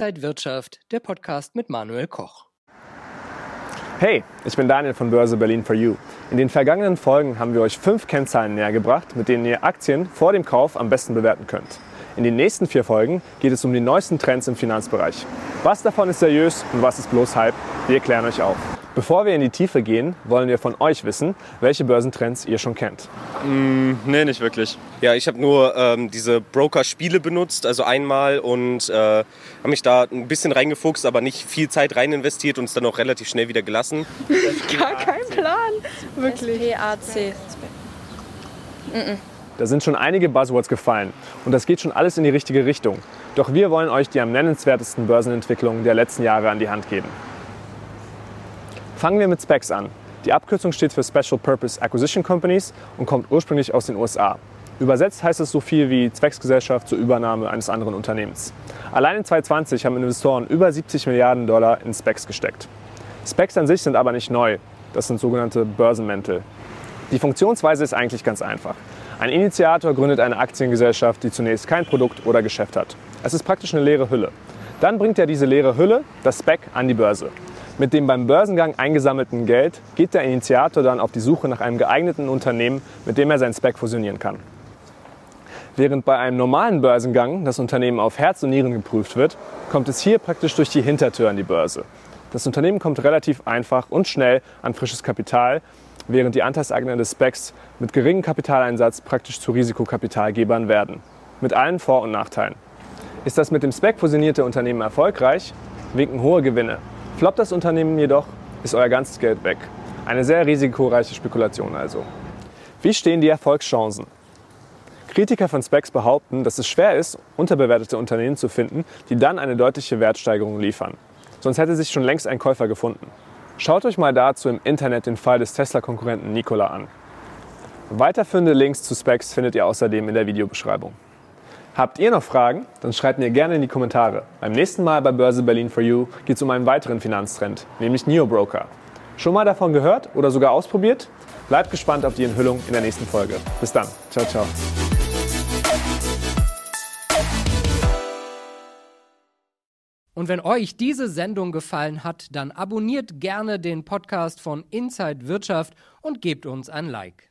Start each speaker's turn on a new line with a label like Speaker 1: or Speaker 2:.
Speaker 1: Inside Wirtschaft, der Podcast mit Manuel Koch.
Speaker 2: Hey, ich bin Daniel von Börse Berlin for You. In den vergangenen Folgen haben wir euch fünf Kennzahlen nähergebracht, mit denen ihr Aktien vor dem Kauf am besten bewerten könnt. In den nächsten vier Folgen geht es um die neuesten Trends im Finanzbereich. Was davon ist seriös und was ist bloß Hype? Wir klären euch auf. Bevor wir in die Tiefe gehen, wollen wir von euch wissen, welche Börsentrends ihr schon kennt.
Speaker 3: Mm, nee, nicht wirklich. Ja, ich habe nur ähm, diese Broker-Spiele benutzt, also einmal und äh, habe mich da ein bisschen reingefuchst, aber nicht viel Zeit rein investiert und es dann auch relativ schnell wieder gelassen.
Speaker 4: Gar kein Plan, wirklich.
Speaker 5: SPAC.
Speaker 2: Da sind schon einige Buzzwords gefallen und das geht schon alles in die richtige Richtung. Doch wir wollen euch die am nennenswertesten Börsenentwicklungen der letzten Jahre an die Hand geben. Fangen wir mit SPACs an. Die Abkürzung steht für Special Purpose Acquisition Companies und kommt ursprünglich aus den USA. Übersetzt heißt es so viel wie Zwecksgesellschaft zur Übernahme eines anderen Unternehmens. Allein in 2020 haben Investoren über 70 Milliarden Dollar in Specs gesteckt. Specs an sich sind aber nicht neu. Das sind sogenannte Börsenmäntel. Die Funktionsweise ist eigentlich ganz einfach. Ein Initiator gründet eine Aktiengesellschaft, die zunächst kein Produkt oder Geschäft hat. Es ist praktisch eine leere Hülle. Dann bringt er diese leere Hülle, das Spec, an die Börse. Mit dem beim Börsengang eingesammelten Geld geht der Initiator dann auf die Suche nach einem geeigneten Unternehmen, mit dem er sein Spec fusionieren kann. Während bei einem normalen Börsengang das Unternehmen auf Herz und Nieren geprüft wird, kommt es hier praktisch durch die Hintertür an die Börse. Das Unternehmen kommt relativ einfach und schnell an frisches Kapital, während die Anteilseigner des Specs mit geringem Kapitaleinsatz praktisch zu Risikokapitalgebern werden. Mit allen Vor- und Nachteilen. Ist das mit dem Spec fusionierte Unternehmen erfolgreich, winken hohe Gewinne. Floppt das Unternehmen jedoch, ist euer ganzes Geld weg. Eine sehr risikoreiche Spekulation also. Wie stehen die Erfolgschancen? Kritiker von Specs behaupten, dass es schwer ist, unterbewertete Unternehmen zu finden, die dann eine deutliche Wertsteigerung liefern. Sonst hätte sich schon längst ein Käufer gefunden. Schaut euch mal dazu im Internet den Fall des Tesla-Konkurrenten Nikola an. Weiterführende Links zu Specs findet ihr außerdem in der Videobeschreibung. Habt ihr noch Fragen? Dann schreibt mir gerne in die Kommentare. Beim nächsten Mal bei Börse Berlin for You geht es um einen weiteren Finanztrend, nämlich Neo-Broker. Schon mal davon gehört oder sogar ausprobiert? Bleibt gespannt auf die Enthüllung in der nächsten Folge. Bis dann. Ciao, ciao.
Speaker 1: Und wenn euch diese Sendung gefallen hat, dann abonniert gerne den Podcast von Inside Wirtschaft und gebt uns ein Like.